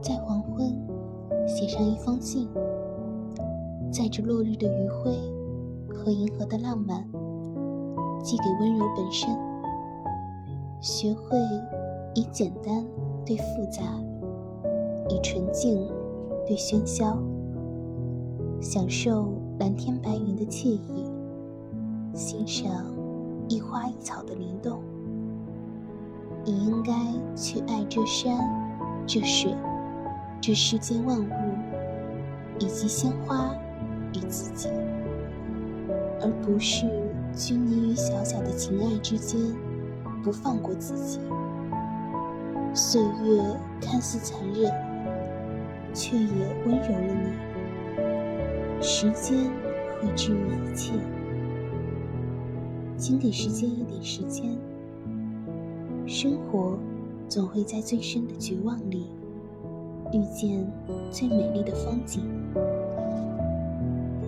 在黄昏写上一封信，载着落日的余晖和银河的浪漫，寄给温柔本身。学会以简单对复杂，以纯净对喧嚣，享受蓝天白云的惬意，欣赏一花一草的灵动。你应该去爱这山，这水。这世间万物，以及鲜花与自己，而不是拘泥于小小的情爱之间，不放过自己。岁月看似残忍，却也温柔了你。时间会治愈一切，请给时间一点时间。生活总会在最深的绝望里。遇见最美丽的风景。